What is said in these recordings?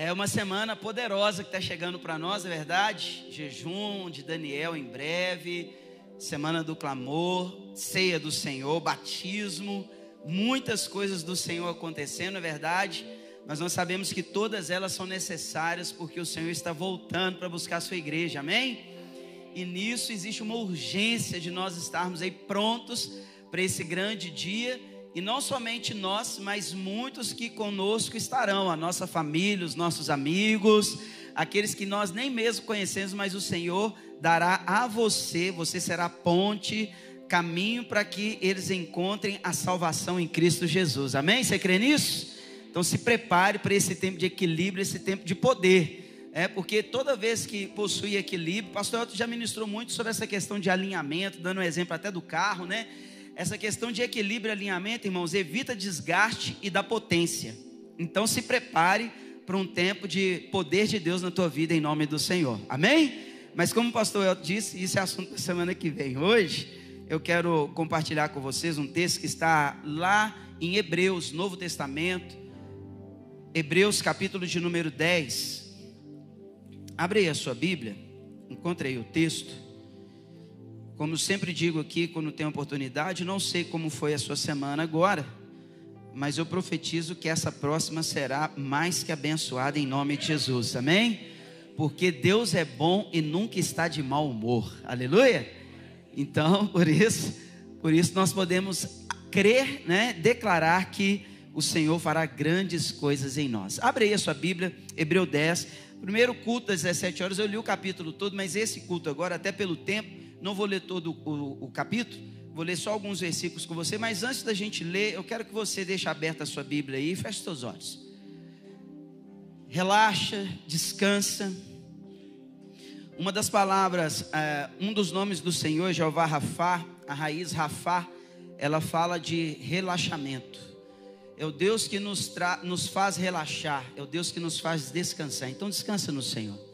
É uma semana poderosa que está chegando para nós, é verdade? Jejum de Daniel em breve, semana do clamor, ceia do Senhor, batismo, muitas coisas do Senhor acontecendo, é verdade? Mas nós sabemos que todas elas são necessárias porque o Senhor está voltando para buscar a sua igreja, amém? E nisso existe uma urgência de nós estarmos aí prontos para esse grande dia e não somente nós, mas muitos que conosco estarão, a nossa família, os nossos amigos, aqueles que nós nem mesmo conhecemos, mas o Senhor dará a você, você será ponte, caminho para que eles encontrem a salvação em Cristo Jesus. Amém? Você crê nisso? Então se prepare para esse tempo de equilíbrio, esse tempo de poder. É, porque toda vez que possui equilíbrio, pastor Elton já ministrou muito sobre essa questão de alinhamento, dando um exemplo até do carro, né? Essa questão de equilíbrio e alinhamento, irmãos, evita desgaste e dá potência. Então se prepare para um tempo de poder de Deus na tua vida em nome do Senhor. Amém? Mas como o pastor Elton disse, isso é assunto da semana que vem. Hoje eu quero compartilhar com vocês um texto que está lá em Hebreus, Novo Testamento. Hebreus capítulo de número 10. Abre aí a sua Bíblia. Encontre aí o texto. Como sempre digo aqui, quando tem oportunidade, não sei como foi a sua semana agora, mas eu profetizo que essa próxima será mais que abençoada em nome de Jesus, amém? Porque Deus é bom e nunca está de mau humor, aleluia? Então, por isso, por isso nós podemos crer, né, declarar que o Senhor fará grandes coisas em nós. Abre aí a sua Bíblia, Hebreu 10. Primeiro culto às 17 horas, eu li o capítulo todo, mas esse culto agora, até pelo tempo, não vou ler todo o, o capítulo, vou ler só alguns versículos com você, mas antes da gente ler, eu quero que você deixe aberta a sua Bíblia aí e feche seus olhos. Relaxa, descansa. Uma das palavras, é, um dos nomes do Senhor, Jeová Rafá, a raiz Rafá, ela fala de relaxamento. É o Deus que nos, nos faz relaxar, é o Deus que nos faz descansar. Então descansa no Senhor.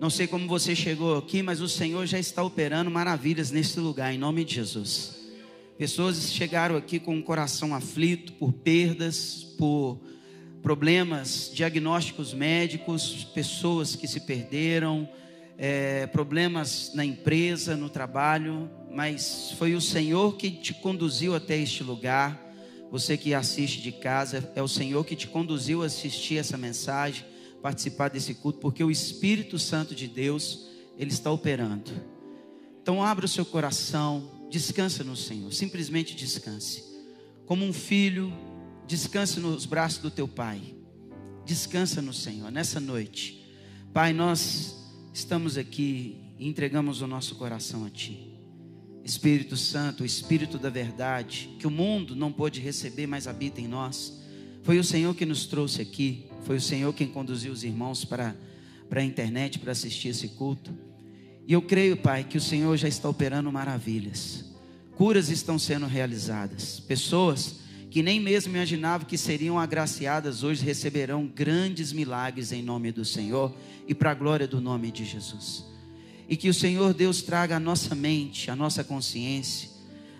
Não sei como você chegou aqui, mas o Senhor já está operando maravilhas nesse lugar, em nome de Jesus. Pessoas chegaram aqui com o coração aflito por perdas, por problemas, diagnósticos médicos, pessoas que se perderam, é, problemas na empresa, no trabalho, mas foi o Senhor que te conduziu até este lugar. Você que assiste de casa, é o Senhor que te conduziu a assistir essa mensagem participar desse culto, porque o Espírito Santo de Deus, ele está operando. Então abra o seu coração, descansa no Senhor, simplesmente descanse. Como um filho, descanse nos braços do teu pai. Descansa no Senhor nessa noite. Pai, nós estamos aqui e entregamos o nosso coração a ti. Espírito Santo, o Espírito da verdade, que o mundo não pôde receber, mas habita em nós. Foi o Senhor que nos trouxe aqui. Foi o Senhor quem conduziu os irmãos para, para a internet para assistir esse culto. E eu creio, Pai, que o Senhor já está operando maravilhas. Curas estão sendo realizadas. Pessoas que nem mesmo imaginavam que seriam agraciadas hoje receberão grandes milagres em nome do Senhor e para a glória do nome de Jesus. E que o Senhor Deus traga à nossa mente, à nossa consciência,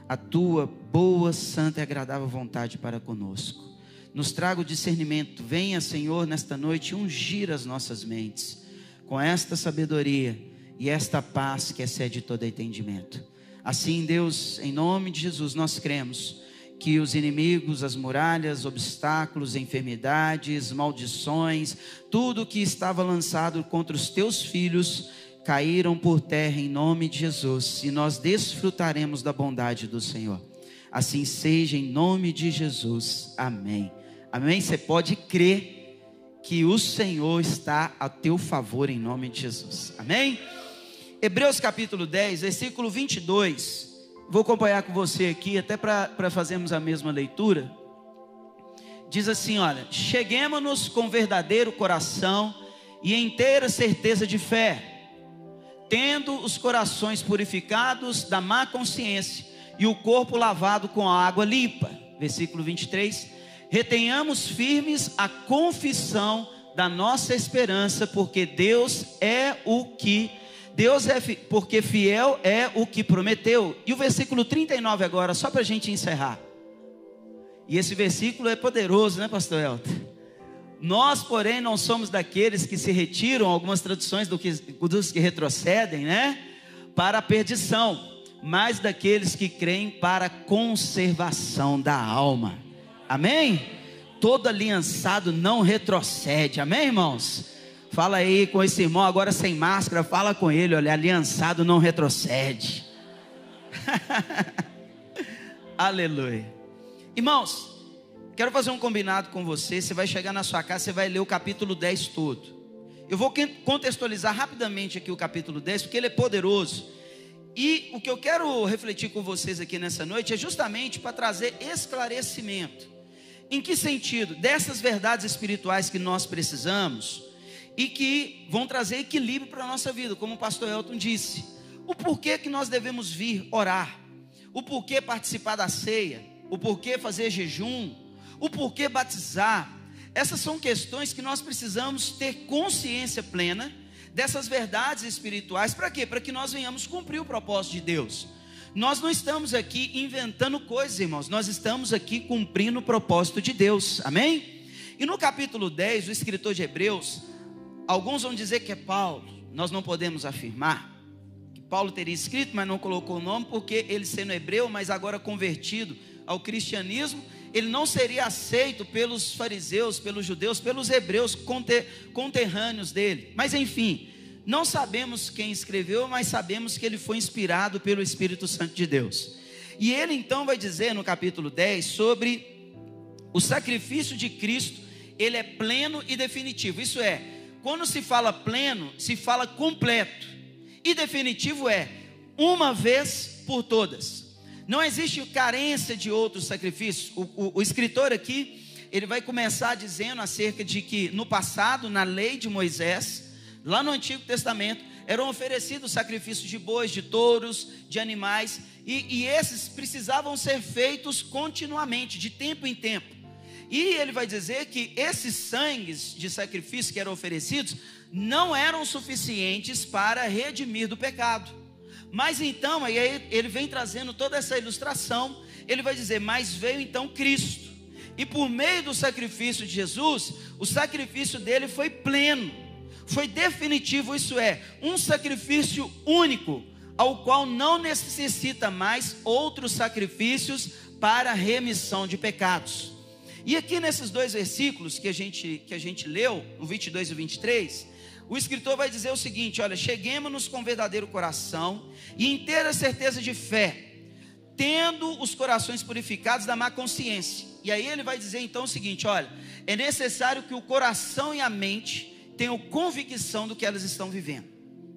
a tua boa, santa e agradável vontade para conosco nos traga o discernimento. Venha, Senhor, nesta noite ungir as nossas mentes com esta sabedoria e esta paz que excede todo entendimento. Assim, Deus, em nome de Jesus, nós cremos que os inimigos, as muralhas, obstáculos, enfermidades, maldições, tudo que estava lançado contra os teus filhos, caíram por terra em nome de Jesus, e nós desfrutaremos da bondade do Senhor. Assim seja em nome de Jesus. Amém. Amém? Você pode crer que o Senhor está a teu favor em nome de Jesus. Amém? Hebreus capítulo 10, versículo 22. Vou acompanhar com você aqui, até para fazermos a mesma leitura. Diz assim: olha, cheguemos-nos com verdadeiro coração e inteira certeza de fé, tendo os corações purificados da má consciência e o corpo lavado com a água limpa. Versículo 23. Retenhamos firmes a confissão da nossa esperança, porque Deus é o que Deus é porque fiel é o que prometeu. E o versículo 39 agora, só para a gente encerrar. E esse versículo é poderoso, né, pastor Elton? Nós, porém, não somos daqueles que se retiram, algumas traduções do que, dos que retrocedem, né? Para a perdição, mas daqueles que creem para a conservação da alma. Amém? Todo aliançado não retrocede, amém, irmãos? Fala aí com esse irmão agora sem máscara, fala com ele, olha, aliançado não retrocede. Aleluia. Irmãos, quero fazer um combinado com você. Você vai chegar na sua casa, você vai ler o capítulo 10 todo. Eu vou contextualizar rapidamente aqui o capítulo 10, porque ele é poderoso. E o que eu quero refletir com vocês aqui nessa noite é justamente para trazer esclarecimento. Em que sentido? Dessas verdades espirituais que nós precisamos e que vão trazer equilíbrio para a nossa vida, como o pastor Elton disse. O porquê que nós devemos vir orar, o porquê participar da ceia, o porquê fazer jejum, o porquê batizar. Essas são questões que nós precisamos ter consciência plena dessas verdades espirituais, para quê? Para que nós venhamos cumprir o propósito de Deus. Nós não estamos aqui inventando coisas, irmãos, nós estamos aqui cumprindo o propósito de Deus, amém? E no capítulo 10, o escritor de Hebreus, Alguns vão dizer que é Paulo, nós não podemos afirmar que Paulo teria escrito, mas não colocou o nome, porque ele sendo hebreu, mas agora convertido ao cristianismo, ele não seria aceito pelos fariseus, pelos judeus, pelos hebreus conterrâneos dele. Mas enfim, não sabemos quem escreveu, mas sabemos que ele foi inspirado pelo Espírito Santo de Deus. E ele então vai dizer no capítulo 10 sobre o sacrifício de Cristo, ele é pleno e definitivo. Isso é, quando se fala pleno, se fala completo. E definitivo é uma vez por todas. Não existe carência de outros sacrifícios. O, o, o escritor aqui, ele vai começar dizendo acerca de que no passado, na lei de Moisés, lá no Antigo Testamento, eram oferecidos sacrifícios de bois, de touros, de animais, e, e esses precisavam ser feitos continuamente, de tempo em tempo. E ele vai dizer que esses sangues de sacrifício que eram oferecidos não eram suficientes para redimir do pecado. Mas então, aí ele vem trazendo toda essa ilustração, ele vai dizer: Mas veio então Cristo, e por meio do sacrifício de Jesus, o sacrifício dele foi pleno, foi definitivo, isso é, um sacrifício único, ao qual não necessita mais outros sacrifícios para remissão de pecados. E aqui nesses dois versículos que a gente, que a gente leu, o 22 e o 23, o escritor vai dizer o seguinte: olha, cheguemos-nos com verdadeiro coração e inteira certeza de fé, tendo os corações purificados da má consciência. E aí ele vai dizer então o seguinte: olha, é necessário que o coração e a mente tenham convicção do que elas estão vivendo.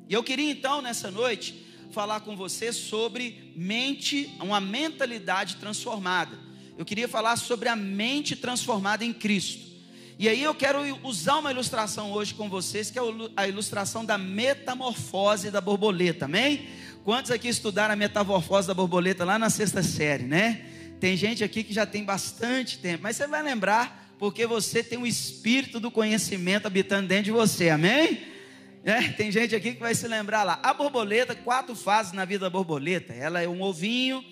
E eu queria então nessa noite falar com você sobre mente, uma mentalidade transformada eu queria falar sobre a mente transformada em Cristo. E aí eu quero usar uma ilustração hoje com vocês, que é a ilustração da metamorfose da borboleta, amém? Quantos aqui estudaram a metamorfose da borboleta lá na sexta série, né? Tem gente aqui que já tem bastante tempo, mas você vai lembrar, porque você tem o espírito do conhecimento habitando dentro de você, amém? É, tem gente aqui que vai se lembrar lá. A borboleta, quatro fases na vida da borboleta. Ela é um ovinho,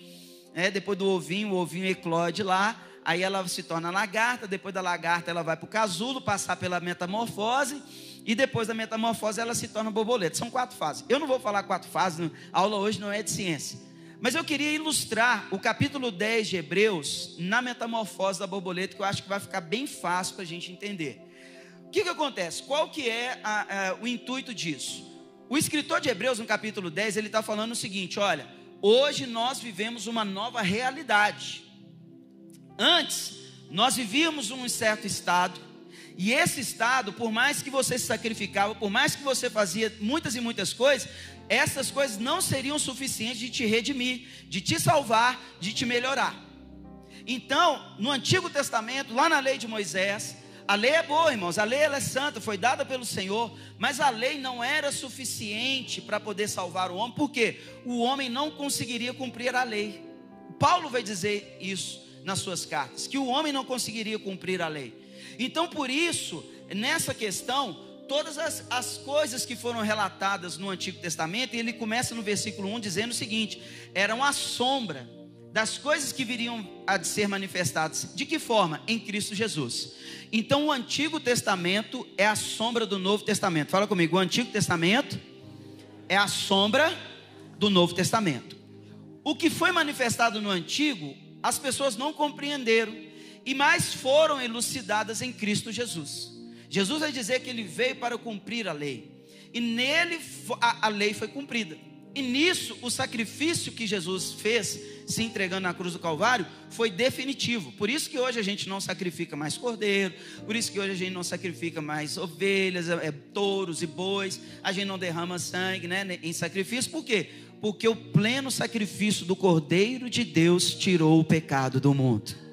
é, depois do ovinho, o ovinho eclode lá, aí ela se torna lagarta, depois da lagarta ela vai para o casulo, passar pela metamorfose, e depois da metamorfose ela se torna borboleta. São quatro fases. Eu não vou falar quatro fases, a aula hoje não é de ciência. Mas eu queria ilustrar o capítulo 10 de Hebreus na metamorfose da borboleta, que eu acho que vai ficar bem fácil para a gente entender. O que, que acontece? Qual que é a, a, o intuito disso? O escritor de Hebreus, no capítulo 10, ele está falando o seguinte: olha, Hoje nós vivemos uma nova realidade. Antes, nós vivíamos um certo estado, e esse estado, por mais que você se sacrificava, por mais que você fazia muitas e muitas coisas, essas coisas não seriam suficientes de te redimir, de te salvar, de te melhorar. Então, no Antigo Testamento, lá na lei de Moisés, a lei é boa, irmãos, a lei é santa, foi dada pelo Senhor, mas a lei não era suficiente para poder salvar o homem, porque o homem não conseguiria cumprir a lei. Paulo vai dizer isso nas suas cartas, que o homem não conseguiria cumprir a lei. Então, por isso, nessa questão, todas as, as coisas que foram relatadas no Antigo Testamento, ele começa no versículo 1 dizendo o seguinte: eram a sombra das coisas que viriam a ser manifestadas. De que forma? Em Cristo Jesus. Então o Antigo Testamento é a sombra do Novo Testamento. Fala comigo, o Antigo Testamento é a sombra do Novo Testamento. O que foi manifestado no Antigo, as pessoas não compreenderam e mais foram elucidadas em Cristo Jesus. Jesus vai dizer que ele veio para cumprir a lei. E nele a, a lei foi cumprida. E nisso, o sacrifício que Jesus fez, se entregando na cruz do Calvário, foi definitivo. Por isso que hoje a gente não sacrifica mais cordeiro, por isso que hoje a gente não sacrifica mais ovelhas, é, é touros e bois, a gente não derrama sangue né, em sacrifício, por quê? Porque o pleno sacrifício do Cordeiro de Deus tirou o pecado do mundo.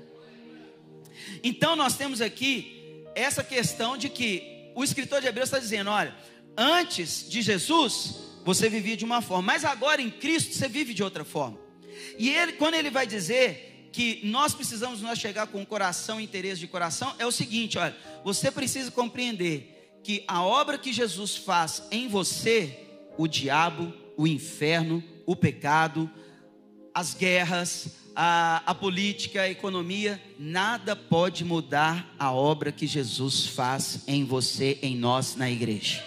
Então nós temos aqui essa questão de que o escritor de Hebreus está dizendo: olha, antes de Jesus, você vivia de uma forma, mas agora em Cristo você vive de outra forma. E ele, quando ele vai dizer que nós precisamos nós chegar com o coração, interesse de coração, é o seguinte, olha, você precisa compreender que a obra que Jesus faz em você, o diabo, o inferno, o pecado, as guerras, a, a política, a economia, nada pode mudar a obra que Jesus faz em você, em nós, na igreja.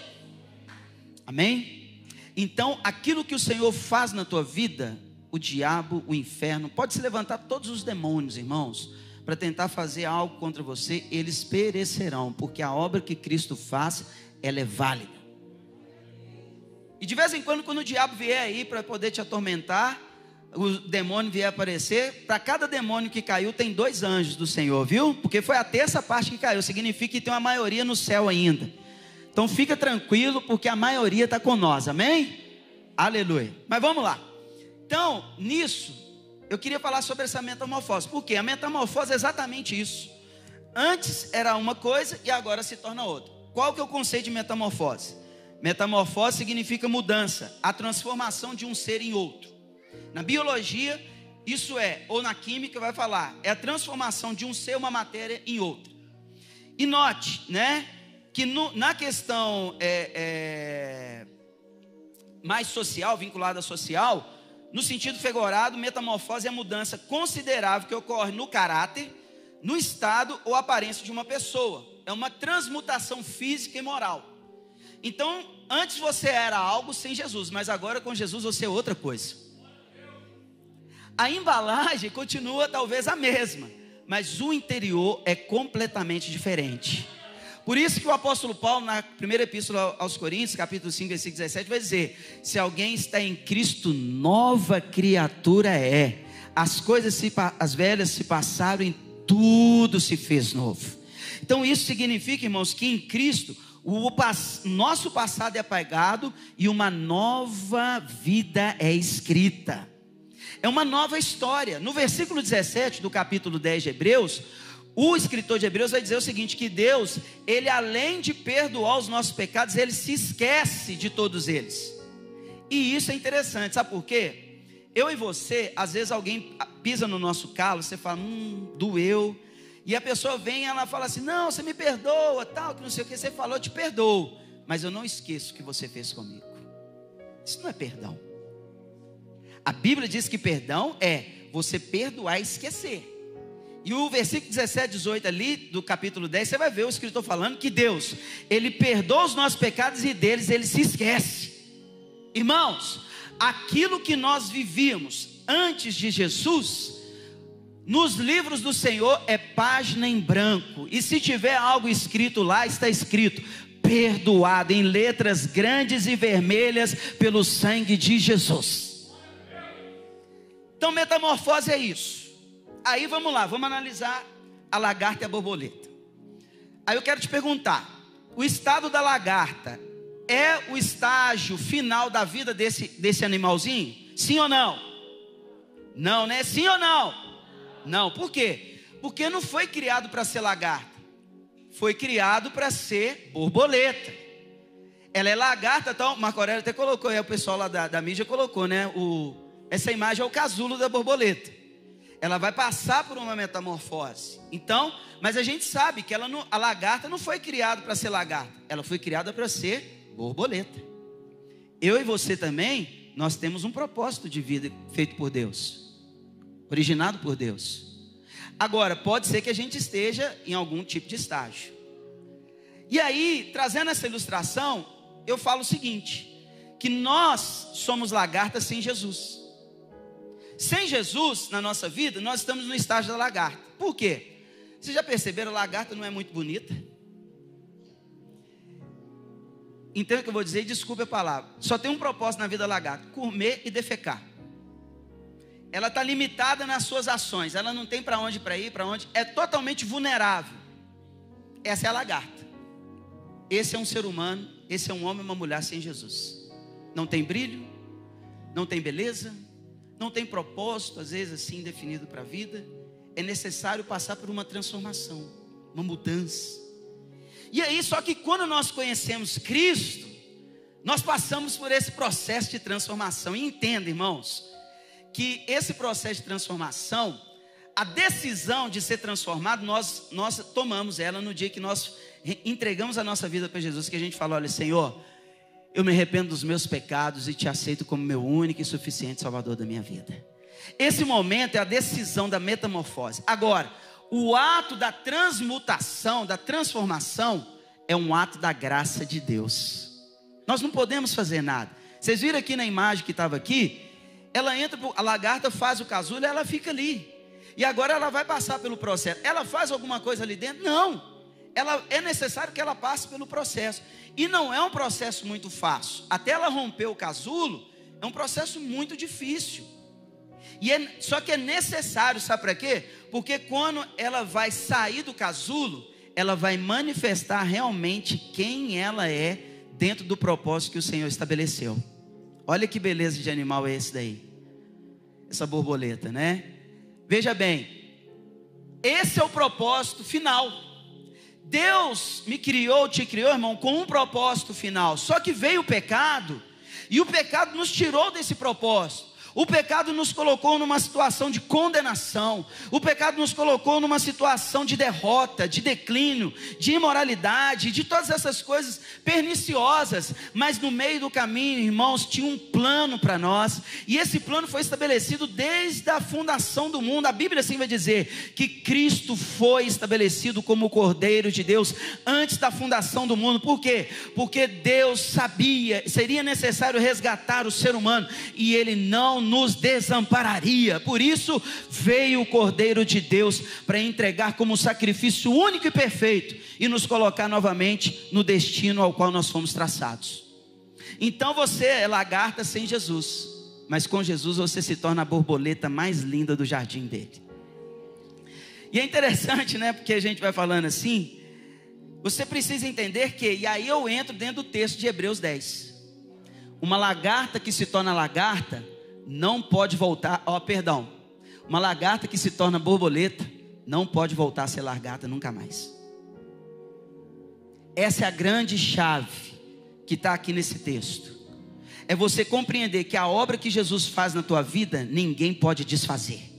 Amém? Então, aquilo que o Senhor faz na tua vida, o diabo, o inferno, pode se levantar todos os demônios, irmãos, para tentar fazer algo contra você, eles perecerão, porque a obra que Cristo faz, ela é válida. E de vez em quando, quando o diabo vier aí para poder te atormentar, o demônio vier aparecer, para cada demônio que caiu, tem dois anjos do Senhor, viu? Porque foi a terça parte que caiu, significa que tem uma maioria no céu ainda. Então fica tranquilo, porque a maioria está com nós, amém? Aleluia. Mas vamos lá. Então, nisso, eu queria falar sobre essa metamorfose. Por quê? A metamorfose é exatamente isso. Antes era uma coisa e agora se torna outra. Qual que é o conceito de metamorfose? Metamorfose significa mudança, a transformação de um ser em outro. Na biologia, isso é, ou na química vai falar, é a transformação de um ser, uma matéria em outra. E note, né? que no, na questão é, é, mais social, vinculada à social, no sentido figurado, metamorfose é a mudança considerável que ocorre no caráter, no estado ou aparência de uma pessoa. É uma transmutação física e moral. Então, antes você era algo sem Jesus, mas agora com Jesus você é outra coisa. A embalagem continua talvez a mesma, mas o interior é completamente diferente. Por isso que o apóstolo Paulo, na primeira epístola aos Coríntios, capítulo 5, versículo 17, vai dizer: Se alguém está em Cristo, nova criatura é. As coisas, se, as velhas se passaram e tudo se fez novo. Então isso significa, irmãos, que em Cristo o nosso passado é apagado e uma nova vida é escrita. É uma nova história. No versículo 17 do capítulo 10 de Hebreus, o escritor de Hebreus vai dizer o seguinte: que Deus, ele além de perdoar os nossos pecados, ele se esquece de todos eles. E isso é interessante, sabe por quê? Eu e você, às vezes alguém pisa no nosso calo, você fala, hum, doeu. E a pessoa vem e ela fala assim: não, você me perdoa, tal, que não sei o que, você falou, eu te perdoo. Mas eu não esqueço o que você fez comigo. Isso não é perdão. A Bíblia diz que perdão é você perdoar e esquecer. E o versículo 17, 18 ali do capítulo 10, você vai ver o escritor falando que Deus, ele perdoa os nossos pecados e deles ele se esquece. Irmãos, aquilo que nós vivíamos antes de Jesus, nos livros do Senhor é página em branco. E se tiver algo escrito lá, está escrito: perdoado em letras grandes e vermelhas pelo sangue de Jesus. Então, metamorfose é isso. Aí vamos lá, vamos analisar a lagarta e a borboleta. Aí eu quero te perguntar: o estado da lagarta é o estágio final da vida desse, desse animalzinho? Sim ou não? Não, né? Sim ou não? Não, por quê? Porque não foi criado para ser lagarta, foi criado para ser borboleta. Ela é lagarta, então, Marco Aurélio até colocou, aí o pessoal lá da, da mídia colocou, né? O, essa imagem é o casulo da borboleta. Ela vai passar por uma metamorfose. Então, mas a gente sabe que ela não, a lagarta não foi criada para ser lagarta, ela foi criada para ser borboleta. Eu e você também, nós temos um propósito de vida feito por Deus, originado por Deus. Agora, pode ser que a gente esteja em algum tipo de estágio. E aí, trazendo essa ilustração, eu falo o seguinte: que nós somos lagartas sem Jesus. Sem Jesus na nossa vida, nós estamos no estágio da lagarta. Por quê? Vocês já perceberam, a lagarta não é muito bonita? Entenda o que eu vou dizer, desculpe a palavra. Só tem um propósito na vida da lagarta: comer e defecar ela está limitada nas suas ações, ela não tem para onde para ir, para onde, é totalmente vulnerável. Essa é a lagarta. Esse é um ser humano, esse é um homem e uma mulher sem Jesus. Não tem brilho, não tem beleza, não tem propósito, às vezes assim definido para a vida. É necessário passar por uma transformação, uma mudança. E aí, só que quando nós conhecemos Cristo, nós passamos por esse processo de transformação. E entenda, irmãos, que esse processo de transformação, a decisão de ser transformado, nós, nós tomamos ela no dia que nós entregamos a nossa vida para Jesus, que a gente falou: olha, Senhor, eu me arrependo dos meus pecados e te aceito como meu único e suficiente Salvador da minha vida. Esse momento é a decisão da metamorfose. Agora, o ato da transmutação, da transformação, é um ato da graça de Deus. Nós não podemos fazer nada. Vocês viram aqui na imagem que estava aqui? ela entra, a lagarta faz o casulo ela fica ali. E agora ela vai passar pelo processo. Ela faz alguma coisa ali dentro? Não. Ela é necessário que ela passe pelo processo. E não é um processo muito fácil. Até ela romper o casulo, é um processo muito difícil. E é, só que é necessário, sabe para quê? Porque quando ela vai sair do casulo, ela vai manifestar realmente quem ela é dentro do propósito que o Senhor estabeleceu. Olha que beleza de animal é esse daí. Essa borboleta, né? Veja bem, esse é o propósito final. Deus me criou, te criou, irmão, com um propósito final. Só que veio o pecado, e o pecado nos tirou desse propósito. O pecado nos colocou numa situação de condenação. O pecado nos colocou numa situação de derrota, de declínio, de imoralidade, de todas essas coisas perniciosas. Mas no meio do caminho, irmãos, tinha um plano para nós. E esse plano foi estabelecido desde a fundação do mundo. A Bíblia assim vai dizer que Cristo foi estabelecido como o Cordeiro de Deus antes da fundação do mundo. Por quê? Porque Deus sabia, seria necessário resgatar o ser humano e ele não nos desampararia. Por isso veio o Cordeiro de Deus para entregar como sacrifício único e perfeito e nos colocar novamente no destino ao qual nós fomos traçados. Então você é lagarta sem Jesus, mas com Jesus você se torna a borboleta mais linda do jardim dele. E é interessante, né? Porque a gente vai falando assim. Você precisa entender que, e aí eu entro dentro do texto de Hebreus 10. Uma lagarta que se torna lagarta, não pode voltar, ó, perdão. Uma lagarta que se torna borboleta não pode voltar a ser lagarta nunca mais. Essa é a grande chave que está aqui nesse texto. É você compreender que a obra que Jesus faz na tua vida, ninguém pode desfazer.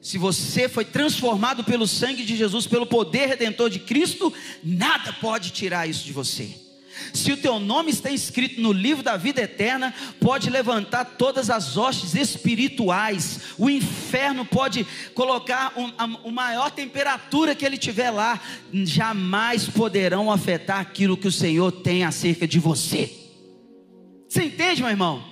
Se você foi transformado pelo sangue de Jesus, pelo poder redentor de Cristo, nada pode tirar isso de você. Se o teu nome está escrito no livro da vida eterna, pode levantar todas as hostes espirituais. O inferno pode colocar um, a, a maior temperatura que ele tiver lá, jamais poderão afetar aquilo que o Senhor tem acerca de você. Você entende, meu irmão?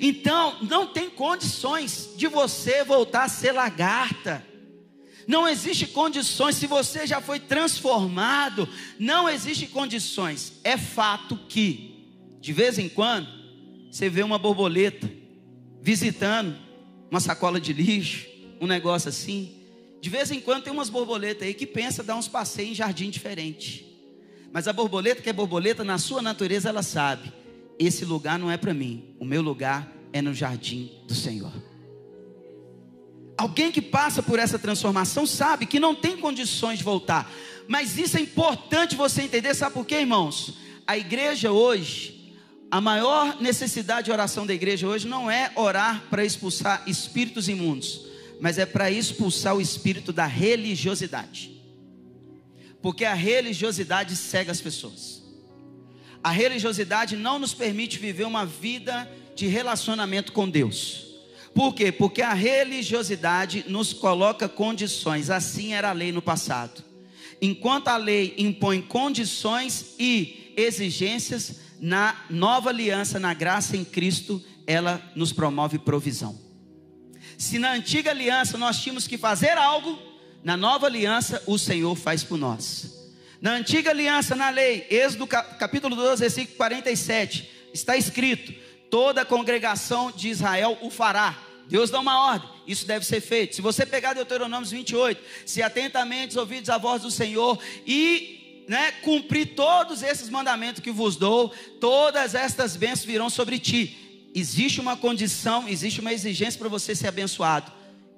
Então, não tem condições de você voltar a ser lagarta. Não existe condições, se você já foi transformado, não existe condições. É fato que, de vez em quando, você vê uma borboleta visitando uma sacola de lixo, um negócio assim. De vez em quando tem umas borboletas aí que pensa dar uns passeios em jardim diferente. Mas a borboleta que é borboleta, na sua natureza, ela sabe: esse lugar não é para mim, o meu lugar é no jardim do Senhor. Alguém que passa por essa transformação sabe que não tem condições de voltar. Mas isso é importante você entender, sabe por quê, irmãos? A igreja hoje, a maior necessidade de oração da igreja hoje não é orar para expulsar espíritos imundos, mas é para expulsar o espírito da religiosidade. Porque a religiosidade cega as pessoas. A religiosidade não nos permite viver uma vida de relacionamento com Deus. Por quê? Porque a religiosidade nos coloca condições, assim era a lei no passado. Enquanto a lei impõe condições e exigências, na nova aliança, na graça em Cristo, ela nos promove provisão. Se na antiga aliança nós tínhamos que fazer algo, na nova aliança o Senhor faz por nós. Na antiga aliança, na lei, Êxodo capítulo 12, versículo 47, está escrito: toda a congregação de Israel o fará. Deus dá uma ordem, isso deve ser feito. Se você pegar Deuteronômio 28, se atentamente ouvides a voz do Senhor e né, cumprir todos esses mandamentos que vos dou, todas estas bênçãos virão sobre ti. Existe uma condição, existe uma exigência para você ser abençoado.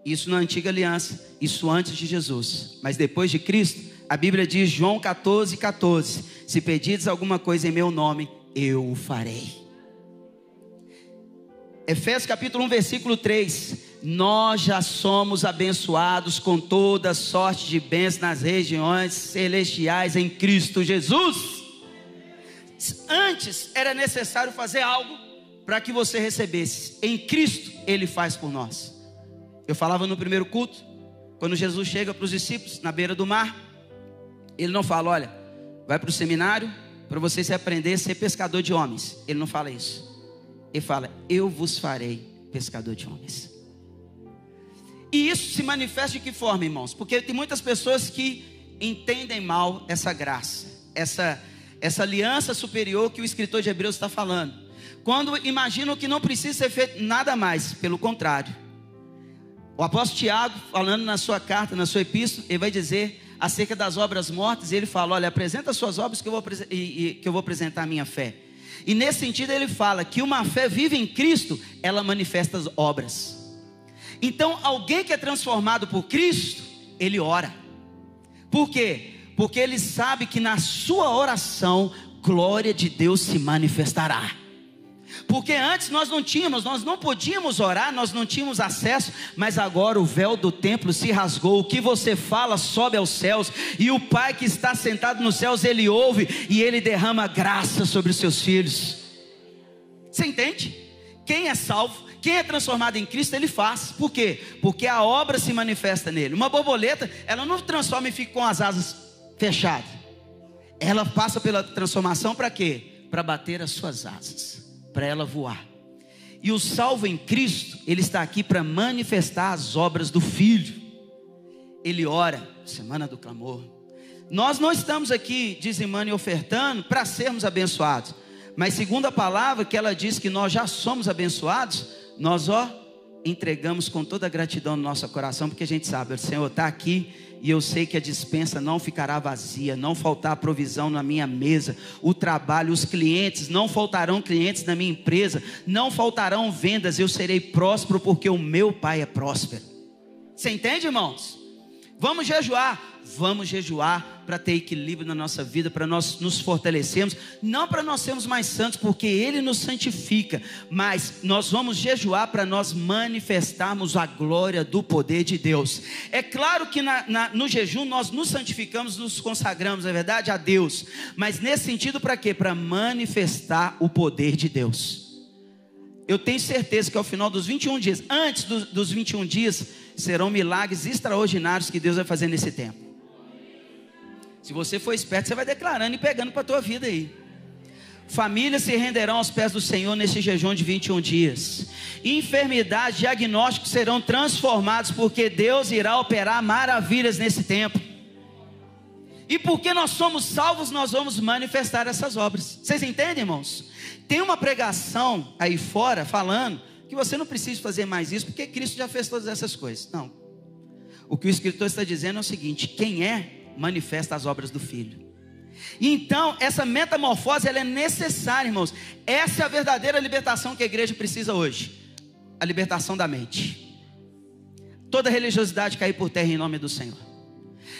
Isso na antiga aliança, isso antes de Jesus. Mas depois de Cristo, a Bíblia diz, João 14, 14: Se pedires alguma coisa em meu nome, eu o farei. Efésios capítulo 1, versículo 3. Nós já somos abençoados com toda sorte de bênçãos nas regiões celestiais em Cristo Jesus. Antes era necessário fazer algo para que você recebesse. Em Cristo, Ele faz por nós. Eu falava no primeiro culto, quando Jesus chega para os discípulos na beira do mar, Ele não fala: olha, vai para o seminário para você se aprender a ser pescador de homens. Ele não fala isso. Ele fala: Eu vos farei pescador de homens. E isso se manifesta de que forma, irmãos? Porque tem muitas pessoas que entendem mal essa graça, essa, essa aliança superior que o escritor de Hebreus está falando. Quando imaginam que não precisa ser feito nada mais, pelo contrário. O apóstolo Tiago, falando na sua carta, na sua epístola, ele vai dizer acerca das obras mortas, ele fala: Olha, apresenta as suas obras que eu vou, que eu vou apresentar a minha fé. E nesse sentido ele fala que uma fé viva em Cristo, ela manifesta as obras. Então, alguém que é transformado por Cristo, ele ora. Por quê? Porque ele sabe que na sua oração, glória de Deus se manifestará. Porque antes nós não tínhamos, nós não podíamos orar, nós não tínhamos acesso, mas agora o véu do templo se rasgou. O que você fala sobe aos céus, e o Pai que está sentado nos céus, ele ouve e ele derrama graça sobre os seus filhos. Você entende? Quem é salvo, quem é transformado em Cristo, ele faz. Por quê? Porque a obra se manifesta nele. Uma borboleta, ela não transforma e fica com as asas fechadas. Ela passa pela transformação para quê? Para bater as suas asas para ela voar. E o salvo em Cristo, ele está aqui para manifestar as obras do Filho. Ele ora, semana do clamor. Nós não estamos aqui dizimando e ofertando para sermos abençoados, mas segundo a palavra que ela diz que nós já somos abençoados, nós ó entregamos com toda a gratidão no nosso coração, porque a gente sabe, o Senhor está aqui e eu sei que a dispensa não ficará vazia, não faltará provisão na minha mesa, o trabalho, os clientes, não faltarão clientes na minha empresa, não faltarão vendas, eu serei próspero porque o meu Pai é próspero. Você entende, irmãos? Vamos jejuar, vamos jejuar para ter equilíbrio na nossa vida, para nós nos fortalecermos, não para nós sermos mais santos, porque Ele nos santifica, mas nós vamos jejuar para nós manifestarmos a glória do poder de Deus. É claro que na, na, no jejum nós nos santificamos, nos consagramos, é verdade, a Deus, mas nesse sentido, para quê? Para manifestar o poder de Deus. Eu tenho certeza que ao final dos 21 dias, antes do, dos 21 dias, serão milagres extraordinários que Deus vai fazer nesse tempo. Se você for esperto, você vai declarando e pegando para a tua vida aí. Famílias se renderão aos pés do Senhor nesse jejum de 21 dias. Enfermidades, diagnósticos serão transformados, porque Deus irá operar maravilhas nesse tempo. E porque nós somos salvos, nós vamos manifestar essas obras. Vocês entendem, irmãos? Tem uma pregação aí fora falando que você não precisa fazer mais isso, porque Cristo já fez todas essas coisas. Não. O que o escritor está dizendo é o seguinte: quem é manifesta as obras do Filho. E então, essa metamorfose ela é necessária, irmãos. Essa é a verdadeira libertação que a igreja precisa hoje. A libertação da mente. toda religiosidade cair por terra em nome do Senhor.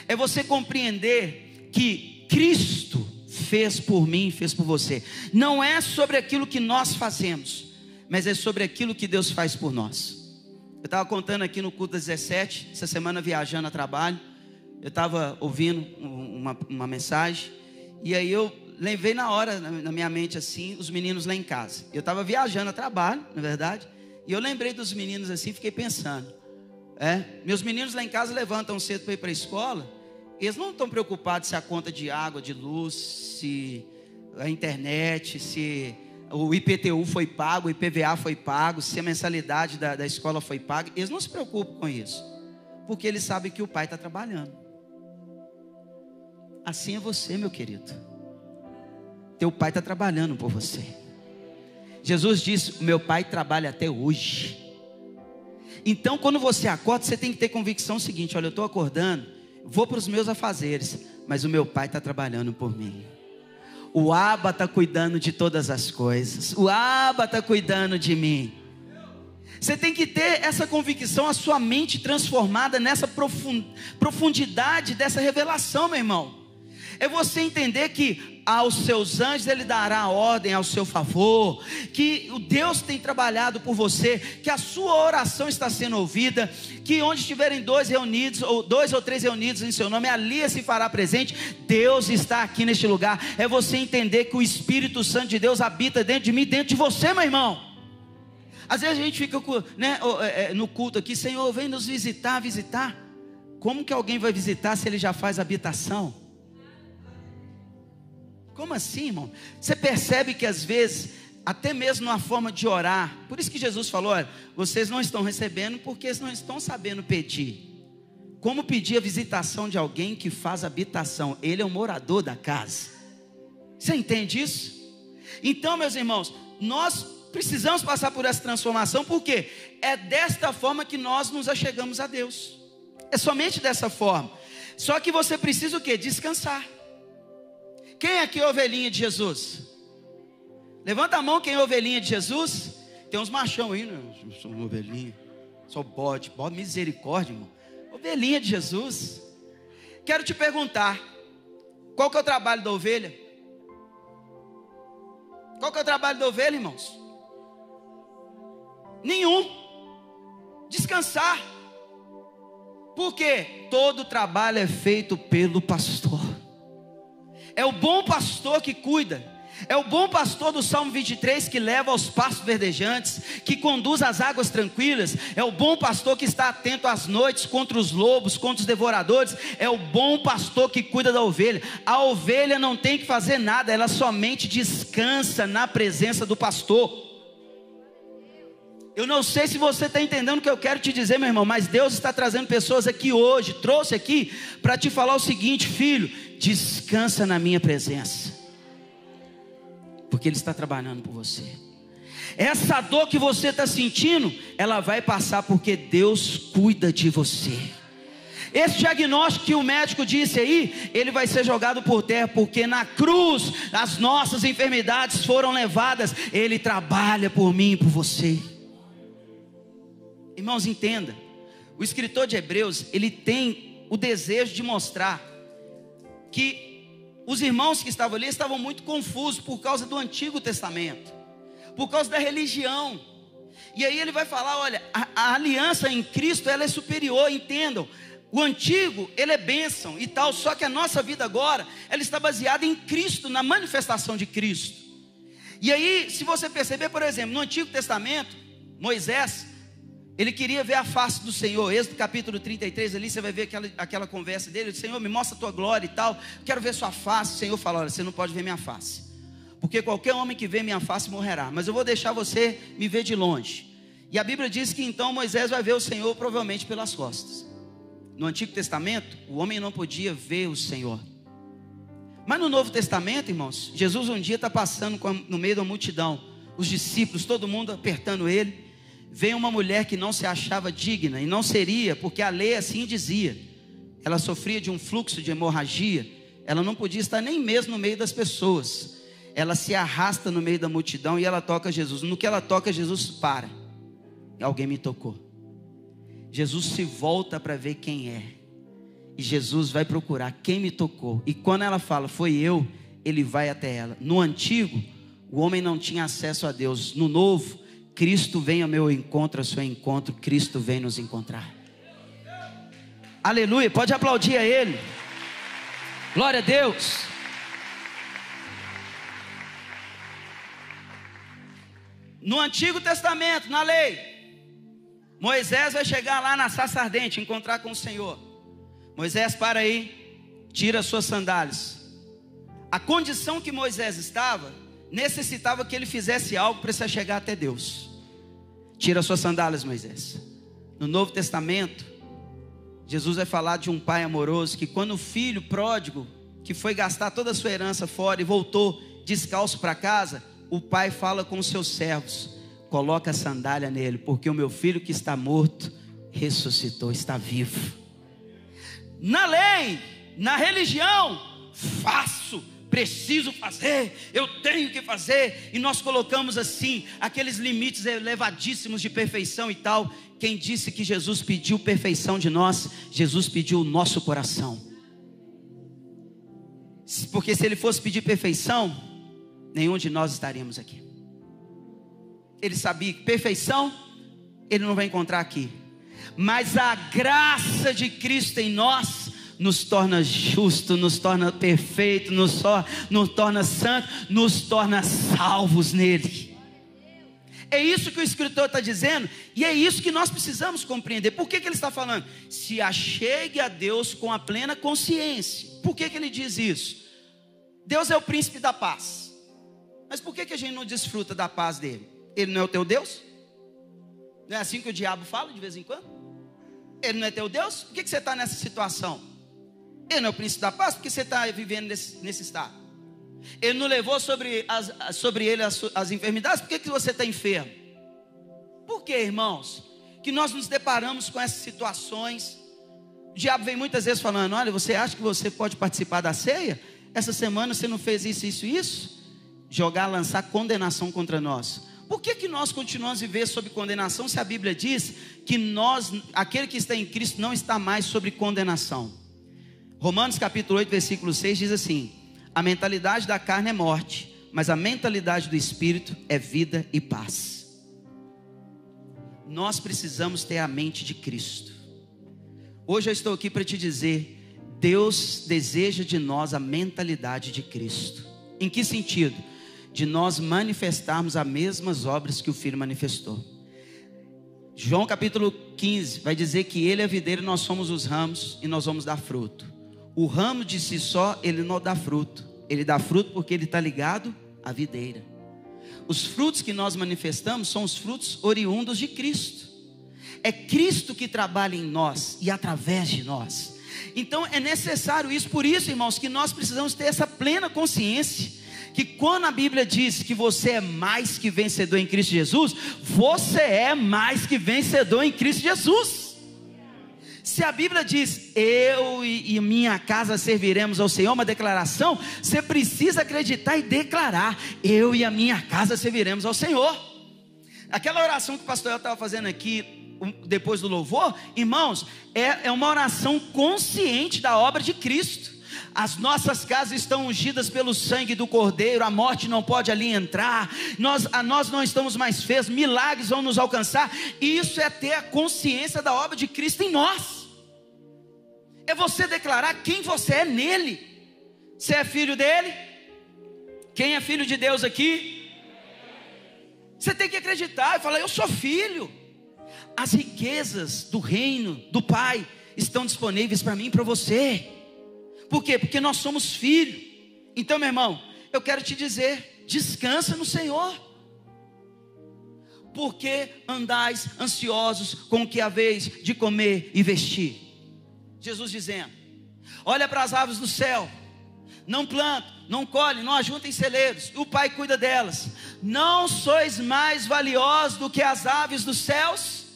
É você compreender que Cristo fez por mim, fez por você. Não é sobre aquilo que nós fazemos, mas é sobre aquilo que Deus faz por nós. Eu estava contando aqui no culto 17, essa semana viajando a trabalho, eu estava ouvindo uma, uma mensagem, e aí eu levei na hora, na minha mente assim, os meninos lá em casa. Eu estava viajando a trabalho, na verdade, e eu lembrei dos meninos assim, fiquei pensando. É, meus meninos lá em casa levantam cedo para ir para a escola, eles não estão preocupados se a conta de água, de luz, se a internet, se o IPTU foi pago, o IPVA foi pago, se a mensalidade da, da escola foi paga. Eles não se preocupam com isso, porque eles sabem que o pai está trabalhando. Assim é você, meu querido. Teu pai está trabalhando por você. Jesus disse: Meu pai trabalha até hoje. Então, quando você acorda, você tem que ter convicção seguinte: olha, eu estou acordando vou para os meus afazeres, mas o meu pai está trabalhando por mim. O Aba está cuidando de todas as coisas. O Aba está cuidando de mim. Você tem que ter essa convicção, a sua mente transformada nessa profundidade dessa revelação, meu irmão. É você entender que aos seus anjos ele dará ordem ao seu favor, que o Deus tem trabalhado por você, que a sua oração está sendo ouvida, que onde estiverem dois reunidos, ou dois ou três reunidos em seu nome, ali se fará presente. Deus está aqui neste lugar. É você entender que o Espírito Santo de Deus habita dentro de mim, dentro de você, meu irmão. Às vezes a gente fica né, é, é, no culto aqui, Senhor, vem nos visitar, visitar. Como que alguém vai visitar se ele já faz habitação? Como assim, irmão? Você percebe que às vezes, até mesmo na forma de orar, por isso que Jesus falou: olha, vocês não estão recebendo porque não estão sabendo pedir. Como pedir a visitação de alguém que faz habitação? Ele é o morador da casa. Você entende isso? Então, meus irmãos, nós precisamos passar por essa transformação, porque é desta forma que nós nos achegamos a Deus. É somente dessa forma. Só que você precisa o que? Descansar. Quem aqui é ovelhinha de Jesus? Levanta a mão quem é ovelhinha de Jesus. Tem uns machão aí, né? Eu sou uma ovelhinha. Sou bode. Bode, misericórdia, irmão. Ovelhinha de Jesus. Quero te perguntar: qual que é o trabalho da ovelha? Qual que é o trabalho da ovelha, irmãos? Nenhum. Descansar. Porque todo trabalho é feito pelo pastor. É o bom pastor que cuida. É o bom pastor do Salmo 23 que leva aos pastos verdejantes, que conduz às águas tranquilas. É o bom pastor que está atento às noites contra os lobos, contra os devoradores. É o bom pastor que cuida da ovelha. A ovelha não tem que fazer nada, ela somente descansa na presença do pastor. Eu não sei se você está entendendo o que eu quero te dizer, meu irmão, mas Deus está trazendo pessoas aqui hoje, trouxe aqui para te falar o seguinte, filho: descansa na minha presença, porque Ele está trabalhando por você. Essa dor que você está sentindo, ela vai passar porque Deus cuida de você. Esse diagnóstico que o médico disse aí, ele vai ser jogado por terra, porque na cruz as nossas enfermidades foram levadas. Ele trabalha por mim e por você. Irmãos, entenda. O escritor de Hebreus, ele tem o desejo de mostrar que os irmãos que estavam ali estavam muito confusos por causa do Antigo Testamento, por causa da religião. E aí ele vai falar, olha, a, a aliança em Cristo, ela é superior, entendam. O antigo, ele é bênção e tal, só que a nossa vida agora, ela está baseada em Cristo, na manifestação de Cristo. E aí, se você perceber, por exemplo, no Antigo Testamento, Moisés, ele queria ver a face do Senhor. Êxodo capítulo 33, ali você vai ver aquela, aquela conversa dele. Senhor, me mostra a tua glória e tal. Quero ver sua face. O Senhor fala: Olha, você não pode ver minha face. Porque qualquer homem que vê minha face morrerá. Mas eu vou deixar você me ver de longe. E a Bíblia diz que então Moisés vai ver o Senhor provavelmente pelas costas. No Antigo Testamento, o homem não podia ver o Senhor. Mas no Novo Testamento, irmãos, Jesus um dia está passando no meio da multidão. Os discípulos, todo mundo apertando ele veio uma mulher que não se achava digna, e não seria, porque a lei assim dizia. Ela sofria de um fluxo de hemorragia, ela não podia estar nem mesmo no meio das pessoas. Ela se arrasta no meio da multidão e ela toca Jesus. No que ela toca, Jesus para. Alguém me tocou. Jesus se volta para ver quem é. E Jesus vai procurar quem me tocou. E quando ela fala, foi eu, ele vai até ela. No antigo, o homem não tinha acesso a Deus. No novo, Cristo vem ao meu encontro, ao seu encontro, Cristo vem nos encontrar. Aleluia, pode aplaudir a Ele. Glória a Deus. No Antigo Testamento, na lei, Moisés vai chegar lá na Sassa Ardente, encontrar com o Senhor. Moisés, para aí, tira suas sandálias. A condição que Moisés estava, necessitava que ele fizesse algo para se chegar até Deus. Tira suas sandálias, Moisés. No Novo Testamento, Jesus vai falar de um pai amoroso que, quando o filho pródigo, que foi gastar toda a sua herança fora e voltou descalço para casa, o pai fala com os seus servos: coloca a sandália nele, porque o meu filho que está morto ressuscitou, está vivo. Na lei, na religião, faço, preciso fazer, eu tenho que fazer, e nós colocamos assim aqueles limites elevadíssimos de perfeição e tal. Quem disse que Jesus pediu perfeição de nós? Jesus pediu o nosso coração. Porque se ele fosse pedir perfeição, nenhum de nós estaríamos aqui. Ele sabia que perfeição ele não vai encontrar aqui. Mas a graça de Cristo em nós nos torna justo, nos torna perfeito, nos, nos torna santo, nos torna salvos nele. É isso que o escritor está dizendo, e é isso que nós precisamos compreender. Por que, que ele está falando? Se achegue a Deus com a plena consciência. Por que, que ele diz isso? Deus é o príncipe da paz. Mas por que, que a gente não desfruta da paz dele? Ele não é o teu Deus? Não é assim que o diabo fala de vez em quando? Ele não é teu Deus? Por que, que você está nessa situação? Ele não é o príncipe da paz? Por que você está vivendo nesse, nesse estado? Ele não levou sobre, as, sobre ele as, as enfermidades? Por que, que você está enfermo? Por que, irmãos? Que nós nos deparamos com essas situações. O diabo vem muitas vezes falando: olha, você acha que você pode participar da ceia? Essa semana você não fez isso, isso, isso? Jogar, lançar condenação contra nós. Por que, que nós continuamos a viver sob condenação se a Bíblia diz que nós, aquele que está em Cristo, não está mais sobre condenação? Romanos capítulo 8, versículo 6 diz assim: A mentalidade da carne é morte, mas a mentalidade do espírito é vida e paz. Nós precisamos ter a mente de Cristo. Hoje eu estou aqui para te dizer: Deus deseja de nós a mentalidade de Cristo. Em que sentido? De nós manifestarmos as mesmas obras que o Filho manifestou. João capítulo 15 vai dizer que Ele é a videira, nós somos os ramos e nós vamos dar fruto. O ramo de si só, ele não dá fruto. Ele dá fruto porque ele está ligado à videira. Os frutos que nós manifestamos são os frutos oriundos de Cristo. É Cristo que trabalha em nós e através de nós. Então é necessário isso, por isso, irmãos, que nós precisamos ter essa plena consciência que quando a Bíblia diz que você é mais que vencedor em Cristo Jesus, você é mais que vencedor em Cristo Jesus. Se a Bíblia diz, eu e minha casa serviremos ao Senhor, uma declaração, você precisa acreditar e declarar, eu e a minha casa serviremos ao Senhor. Aquela oração que o pastor estava fazendo aqui, depois do louvor, irmãos, é, é uma oração consciente da obra de Cristo. As nossas casas estão ungidas pelo sangue do Cordeiro, a morte não pode ali entrar, nós, a, nós não estamos mais feios, milagres vão nos alcançar, e isso é ter a consciência da obra de Cristo em nós é você declarar quem você é nele. Você é filho dele? Quem é filho de Deus aqui? Você tem que acreditar e falar: Eu sou filho. As riquezas do reino do Pai estão disponíveis para mim e para você. Por quê? Porque nós somos filhos. Então, meu irmão, eu quero te dizer: descansa no Senhor. Porque andais ansiosos com o que haveis de comer e vestir? Jesus dizendo: Olha para as aves do céu, não plantam, não colhem, não ajuntem celeiros, o Pai cuida delas. Não sois mais valiosos do que as aves dos céus?